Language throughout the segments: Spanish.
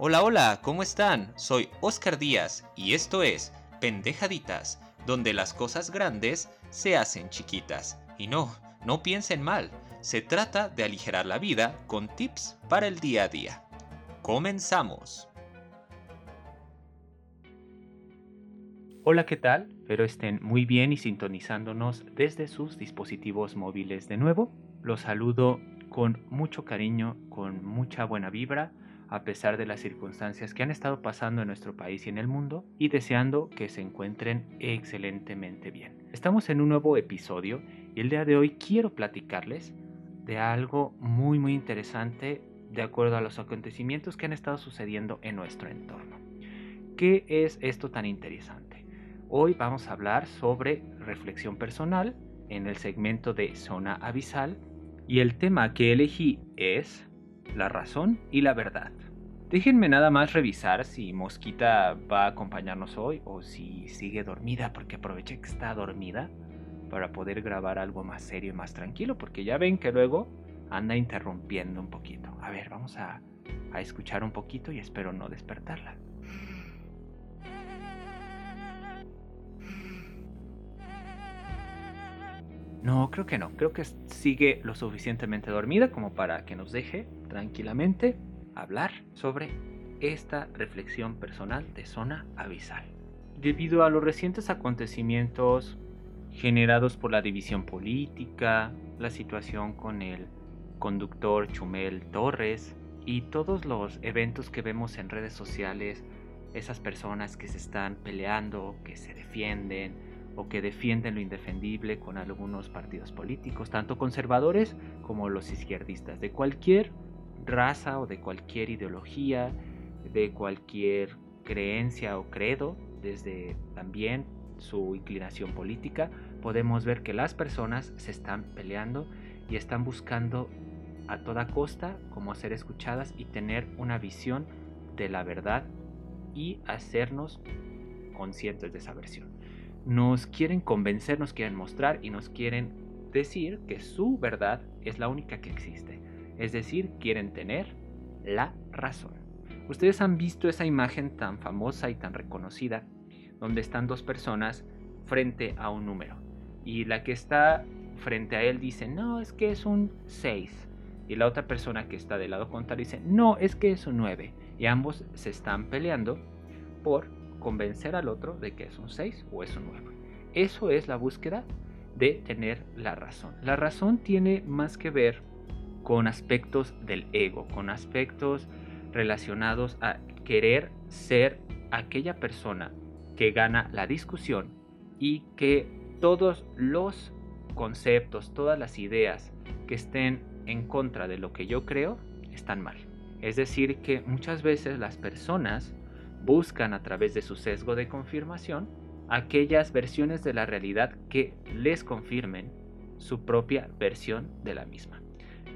Hola, hola, ¿cómo están? Soy Oscar Díaz y esto es Pendejaditas, donde las cosas grandes se hacen chiquitas. Y no, no piensen mal, se trata de aligerar la vida con tips para el día a día. Comenzamos. Hola, ¿qué tal? Espero estén muy bien y sintonizándonos desde sus dispositivos móviles de nuevo. Los saludo con mucho cariño, con mucha buena vibra a pesar de las circunstancias que han estado pasando en nuestro país y en el mundo, y deseando que se encuentren excelentemente bien. Estamos en un nuevo episodio y el día de hoy quiero platicarles de algo muy muy interesante de acuerdo a los acontecimientos que han estado sucediendo en nuestro entorno. ¿Qué es esto tan interesante? Hoy vamos a hablar sobre reflexión personal en el segmento de zona abisal y el tema que elegí es la razón y la verdad. Déjenme nada más revisar si Mosquita va a acompañarnos hoy o si sigue dormida, porque aproveché que está dormida para poder grabar algo más serio y más tranquilo, porque ya ven que luego anda interrumpiendo un poquito. A ver, vamos a, a escuchar un poquito y espero no despertarla. No, creo que no. Creo que sigue lo suficientemente dormida como para que nos deje tranquilamente hablar sobre esta reflexión personal de zona abisal. Debido a los recientes acontecimientos generados por la división política, la situación con el conductor Chumel Torres y todos los eventos que vemos en redes sociales, esas personas que se están peleando, que se defienden, o que defienden lo indefendible con algunos partidos políticos, tanto conservadores como los izquierdistas, de cualquier raza o de cualquier ideología, de cualquier creencia o credo, desde también su inclinación política, podemos ver que las personas se están peleando y están buscando a toda costa cómo ser escuchadas y tener una visión de la verdad y hacernos conscientes de esa versión nos quieren convencer, nos quieren mostrar y nos quieren decir que su verdad es la única que existe. Es decir, quieren tener la razón. Ustedes han visto esa imagen tan famosa y tan reconocida donde están dos personas frente a un número y la que está frente a él dice, no, es que es un 6. Y la otra persona que está del lado contrario dice, no, es que es un 9. Y ambos se están peleando por convencer al otro de que es un 6 o es un 9. Eso es la búsqueda de tener la razón. La razón tiene más que ver con aspectos del ego, con aspectos relacionados a querer ser aquella persona que gana la discusión y que todos los conceptos, todas las ideas que estén en contra de lo que yo creo están mal. Es decir, que muchas veces las personas buscan a través de su sesgo de confirmación aquellas versiones de la realidad que les confirmen su propia versión de la misma.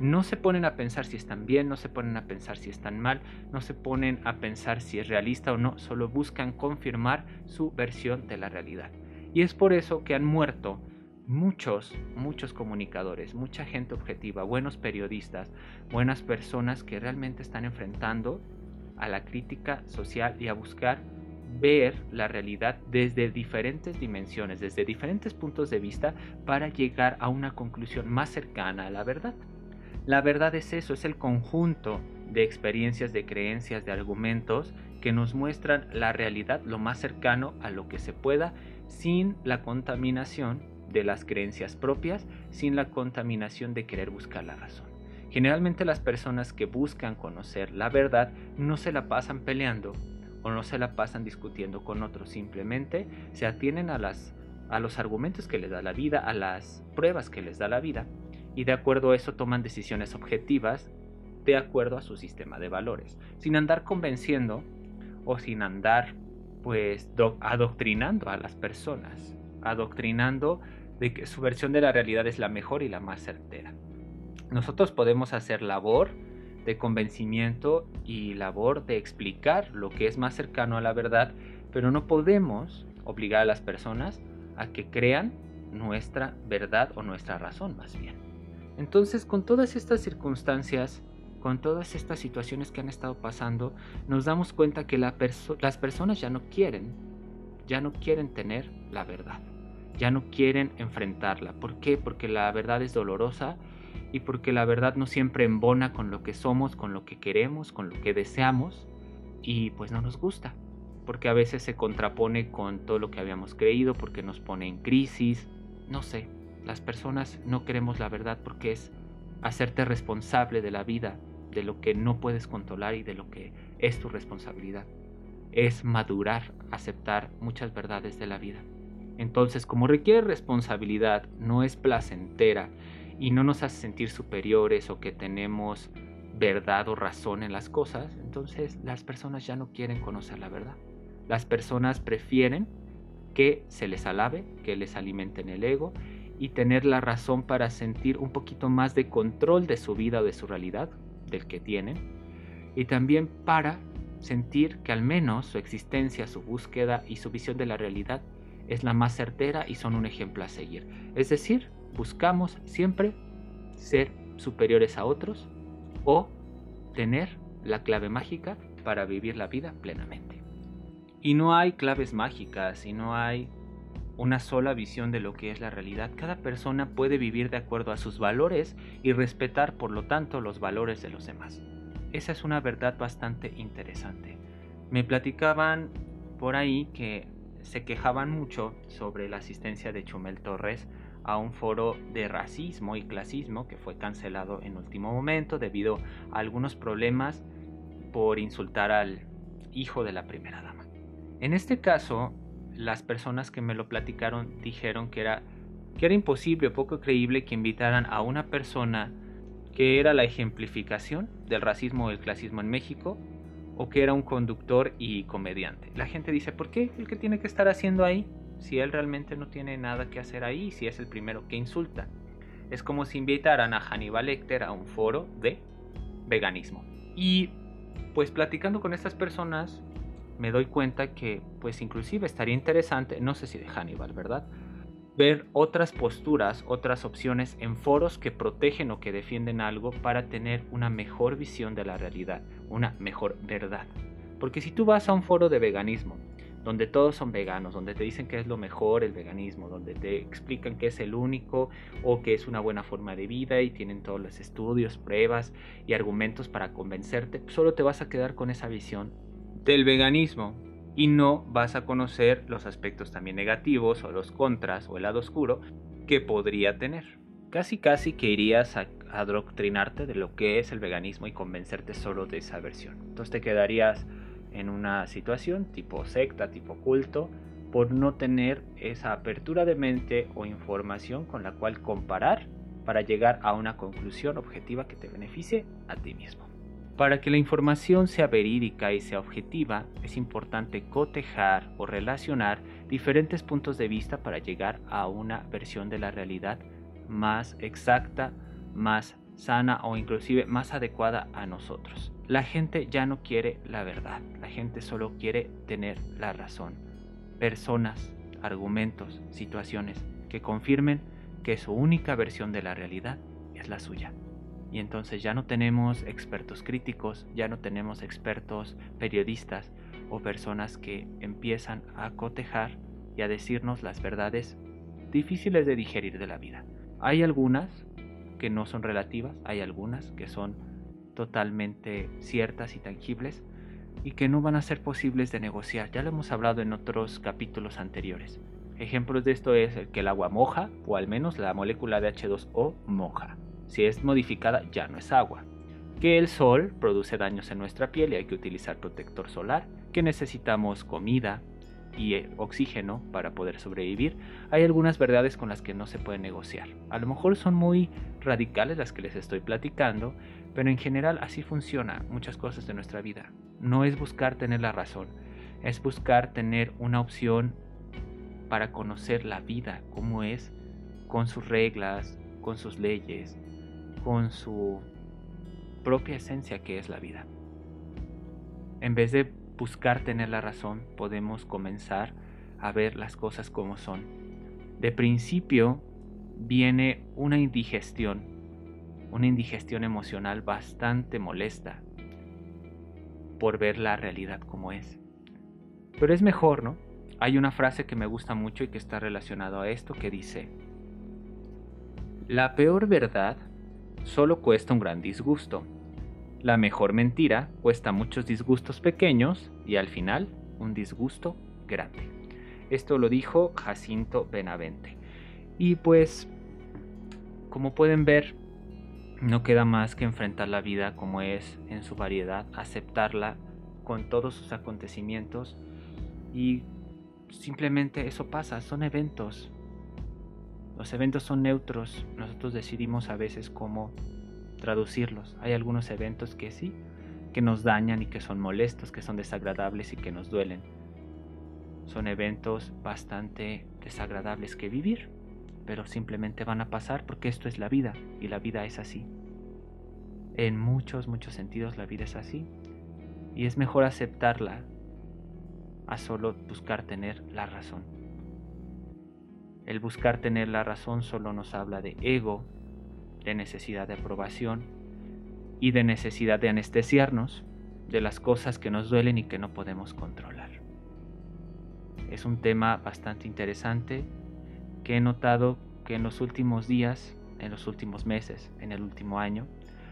No se ponen a pensar si están bien, no se ponen a pensar si están mal, no se ponen a pensar si es realista o no, solo buscan confirmar su versión de la realidad. Y es por eso que han muerto muchos, muchos comunicadores, mucha gente objetiva, buenos periodistas, buenas personas que realmente están enfrentando a la crítica social y a buscar ver la realidad desde diferentes dimensiones, desde diferentes puntos de vista para llegar a una conclusión más cercana a la verdad. La verdad es eso, es el conjunto de experiencias, de creencias, de argumentos que nos muestran la realidad lo más cercano a lo que se pueda sin la contaminación de las creencias propias, sin la contaminación de querer buscar la razón. Generalmente las personas que buscan conocer la verdad no se la pasan peleando o no se la pasan discutiendo con otros, simplemente se atienen a, las, a los argumentos que les da la vida, a las pruebas que les da la vida y de acuerdo a eso toman decisiones objetivas de acuerdo a su sistema de valores, sin andar convenciendo o sin andar pues adoctrinando a las personas, adoctrinando de que su versión de la realidad es la mejor y la más certera. Nosotros podemos hacer labor de convencimiento y labor de explicar lo que es más cercano a la verdad, pero no podemos obligar a las personas a que crean nuestra verdad o nuestra razón más bien. Entonces, con todas estas circunstancias con todas estas situaciones que han estado pasando, nos damos cuenta que las personas ya no quieren, ya no quieren tener la verdad, ya no quieren enfrentarla. ¿Por qué? Porque la verdad es dolorosa y porque la verdad no siempre embona con lo que somos, con lo que queremos, con lo que deseamos y pues no nos gusta. Porque a veces se contrapone con todo lo que habíamos creído, porque nos pone en crisis, no sé. Las personas no queremos la verdad porque es hacerte responsable de la vida de lo que no puedes controlar y de lo que es tu responsabilidad. Es madurar, aceptar muchas verdades de la vida. Entonces, como requiere responsabilidad, no es placentera y no nos hace sentir superiores o que tenemos verdad o razón en las cosas, entonces las personas ya no quieren conocer la verdad. Las personas prefieren que se les alabe, que les alimenten el ego y tener la razón para sentir un poquito más de control de su vida o de su realidad, del que tienen, y también para sentir que al menos su existencia, su búsqueda y su visión de la realidad es la más certera y son un ejemplo a seguir. Es decir, buscamos siempre ser superiores a otros o tener la clave mágica para vivir la vida plenamente. Y no hay claves mágicas y no hay una sola visión de lo que es la realidad. Cada persona puede vivir de acuerdo a sus valores y respetar por lo tanto los valores de los demás. Esa es una verdad bastante interesante. Me platicaban por ahí que se quejaban mucho sobre la asistencia de Chumel Torres a un foro de racismo y clasismo que fue cancelado en último momento debido a algunos problemas por insultar al hijo de la primera dama. En este caso, las personas que me lo platicaron dijeron que era, que era imposible o poco creíble que invitaran a una persona que era la ejemplificación del racismo o el clasismo en México o que era un conductor y comediante. La gente dice, ¿por qué el que tiene que estar haciendo ahí? Si él realmente no tiene nada que hacer ahí, si es el primero que insulta. Es como si invitaran a Hannibal Lecter a un foro de veganismo. Y pues platicando con estas personas, me doy cuenta que pues inclusive estaría interesante, no sé si de Hannibal, ¿verdad? Ver otras posturas, otras opciones en foros que protegen o que defienden algo para tener una mejor visión de la realidad, una mejor verdad. Porque si tú vas a un foro de veganismo, donde todos son veganos, donde te dicen que es lo mejor el veganismo, donde te explican que es el único o que es una buena forma de vida y tienen todos los estudios, pruebas y argumentos para convencerte, solo te vas a quedar con esa visión del veganismo y no vas a conocer los aspectos también negativos o los contras o el lado oscuro que podría tener. Casi casi que irías a adoctrinarte de lo que es el veganismo y convencerte solo de esa versión. Entonces te quedarías en una situación tipo secta, tipo culto, por no tener esa apertura de mente o información con la cual comparar para llegar a una conclusión objetiva que te beneficie a ti mismo. Para que la información sea verídica y sea objetiva, es importante cotejar o relacionar diferentes puntos de vista para llegar a una versión de la realidad más exacta, más sana o inclusive más adecuada a nosotros. La gente ya no quiere la verdad, la gente solo quiere tener la razón. Personas, argumentos, situaciones que confirmen que su única versión de la realidad es la suya. Y entonces ya no tenemos expertos críticos, ya no tenemos expertos periodistas o personas que empiezan a cotejar y a decirnos las verdades difíciles de digerir de la vida. Hay algunas que no son relativas, hay algunas que son totalmente ciertas y tangibles y que no van a ser posibles de negociar. Ya lo hemos hablado en otros capítulos anteriores. Ejemplos de esto es el que el agua moja o al menos la molécula de H2O moja. Si es modificada ya no es agua. Que el sol produce daños en nuestra piel y hay que utilizar protector solar. Que necesitamos comida y eh, oxígeno para poder sobrevivir. Hay algunas verdades con las que no se puede negociar. A lo mejor son muy radicales las que les estoy platicando, pero en general así funciona muchas cosas de nuestra vida. No es buscar tener la razón, es buscar tener una opción para conocer la vida, cómo es, con sus reglas, con sus leyes, con su propia esencia que es la vida. En vez de buscar tener la razón, podemos comenzar a ver las cosas como son. De principio viene una indigestión una indigestión emocional bastante molesta por ver la realidad como es. Pero es mejor, ¿no? Hay una frase que me gusta mucho y que está relacionado a esto que dice, la peor verdad solo cuesta un gran disgusto. La mejor mentira cuesta muchos disgustos pequeños y al final un disgusto grande. Esto lo dijo Jacinto Benavente. Y pues, como pueden ver, no queda más que enfrentar la vida como es en su variedad, aceptarla con todos sus acontecimientos y simplemente eso pasa, son eventos. Los eventos son neutros, nosotros decidimos a veces cómo traducirlos. Hay algunos eventos que sí, que nos dañan y que son molestos, que son desagradables y que nos duelen. Son eventos bastante desagradables que vivir pero simplemente van a pasar porque esto es la vida y la vida es así. En muchos, muchos sentidos la vida es así y es mejor aceptarla a solo buscar tener la razón. El buscar tener la razón solo nos habla de ego, de necesidad de aprobación y de necesidad de anestesiarnos de las cosas que nos duelen y que no podemos controlar. Es un tema bastante interesante que he notado que en los últimos días, en los últimos meses, en el último año,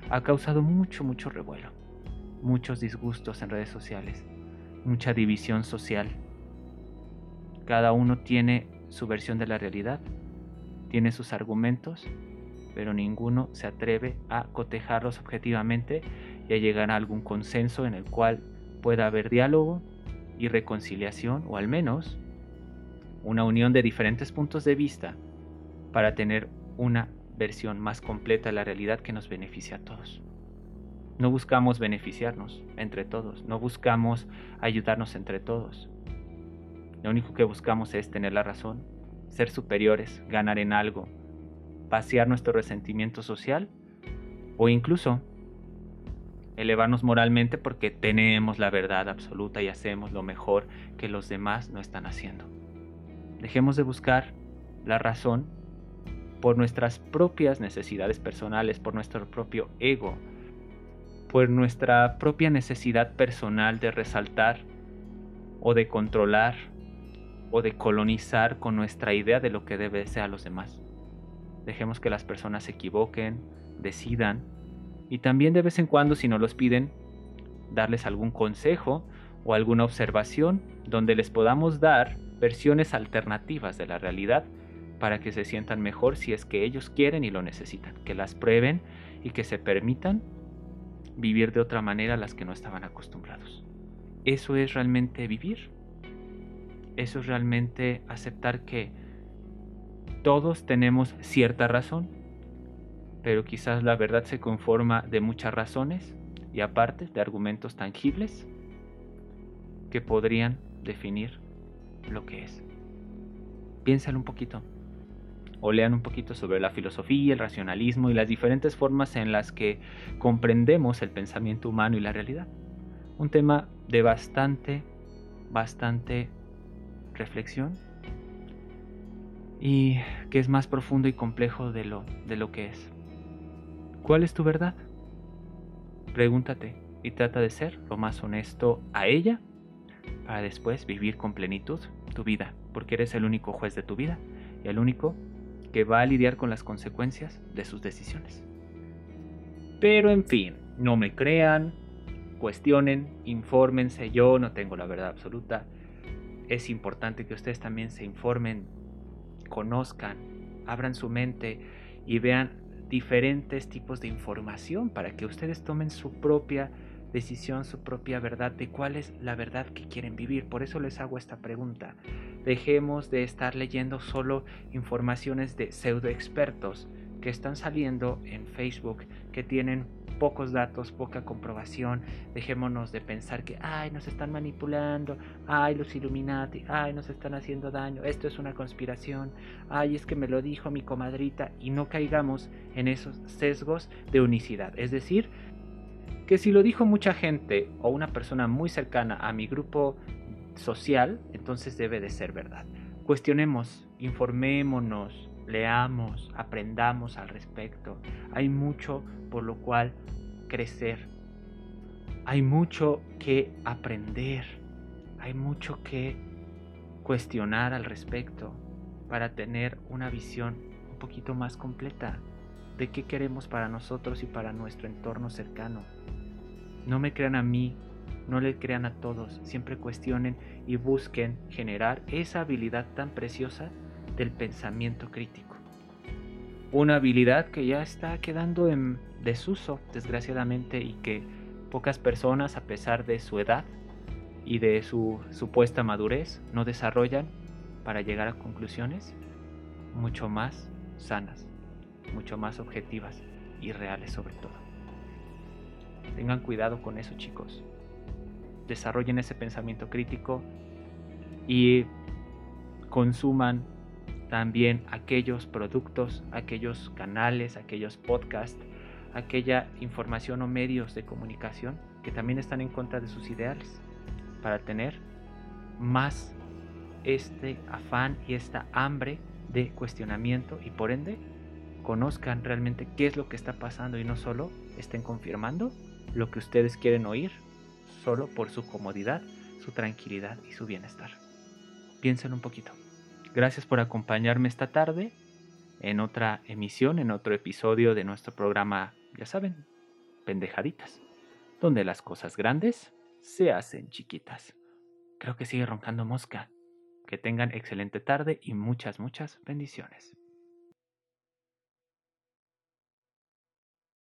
ha causado mucho, mucho revuelo, muchos disgustos en redes sociales, mucha división social. Cada uno tiene su versión de la realidad, tiene sus argumentos, pero ninguno se atreve a cotejarlos objetivamente y a llegar a algún consenso en el cual pueda haber diálogo y reconciliación, o al menos una unión de diferentes puntos de vista para tener una versión más completa de la realidad que nos beneficie a todos. No buscamos beneficiarnos entre todos, no buscamos ayudarnos entre todos. Lo único que buscamos es tener la razón, ser superiores, ganar en algo, pasear nuestro resentimiento social o incluso elevarnos moralmente porque tenemos la verdad absoluta y hacemos lo mejor que los demás no están haciendo. Dejemos de buscar la razón por nuestras propias necesidades personales, por nuestro propio ego, por nuestra propia necesidad personal de resaltar o de controlar o de colonizar con nuestra idea de lo que debe ser a los demás. Dejemos que las personas se equivoquen, decidan y también de vez en cuando si nos los piden, darles algún consejo o alguna observación donde les podamos dar versiones alternativas de la realidad para que se sientan mejor si es que ellos quieren y lo necesitan, que las prueben y que se permitan vivir de otra manera a las que no estaban acostumbrados. Eso es realmente vivir. Eso es realmente aceptar que todos tenemos cierta razón, pero quizás la verdad se conforma de muchas razones y aparte de argumentos tangibles que podrían definir lo que es. Piénsalo un poquito. O lean un poquito sobre la filosofía, el racionalismo y las diferentes formas en las que comprendemos el pensamiento humano y la realidad. Un tema de bastante, bastante reflexión y que es más profundo y complejo de lo, de lo que es. ¿Cuál es tu verdad? Pregúntate y trata de ser lo más honesto a ella para después vivir con plenitud tu vida, porque eres el único juez de tu vida y el único que va a lidiar con las consecuencias de sus decisiones. Pero en fin, no me crean, cuestionen, infórmense, yo no tengo la verdad absoluta. Es importante que ustedes también se informen, conozcan, abran su mente y vean diferentes tipos de información para que ustedes tomen su propia decisión, su propia verdad de cuál es la verdad que quieren vivir. Por eso les hago esta pregunta. Dejemos de estar leyendo solo informaciones de pseudo expertos que están saliendo en Facebook, que tienen pocos datos, poca comprobación. Dejémonos de pensar que, ay, nos están manipulando, ay, los Illuminati, ay, nos están haciendo daño, esto es una conspiración, ay, es que me lo dijo mi comadrita, y no caigamos en esos sesgos de unicidad. Es decir, que si lo dijo mucha gente o una persona muy cercana a mi grupo social, entonces debe de ser verdad. Cuestionemos, informémonos, leamos, aprendamos al respecto. Hay mucho por lo cual crecer. Hay mucho que aprender. Hay mucho que cuestionar al respecto para tener una visión un poquito más completa de qué queremos para nosotros y para nuestro entorno cercano. No me crean a mí, no le crean a todos, siempre cuestionen y busquen generar esa habilidad tan preciosa del pensamiento crítico. Una habilidad que ya está quedando en desuso, desgraciadamente, y que pocas personas, a pesar de su edad y de su supuesta madurez, no desarrollan para llegar a conclusiones mucho más sanas, mucho más objetivas y reales sobre todo. Tengan cuidado con eso chicos. Desarrollen ese pensamiento crítico y consuman también aquellos productos, aquellos canales, aquellos podcasts, aquella información o medios de comunicación que también están en contra de sus ideales para tener más este afán y esta hambre de cuestionamiento y por ende conozcan realmente qué es lo que está pasando y no solo estén confirmando lo que ustedes quieren oír solo por su comodidad, su tranquilidad y su bienestar. Piensen un poquito. Gracias por acompañarme esta tarde en otra emisión, en otro episodio de nuestro programa, ya saben, pendejaditas, donde las cosas grandes se hacen chiquitas. Creo que sigue roncando mosca. Que tengan excelente tarde y muchas, muchas bendiciones.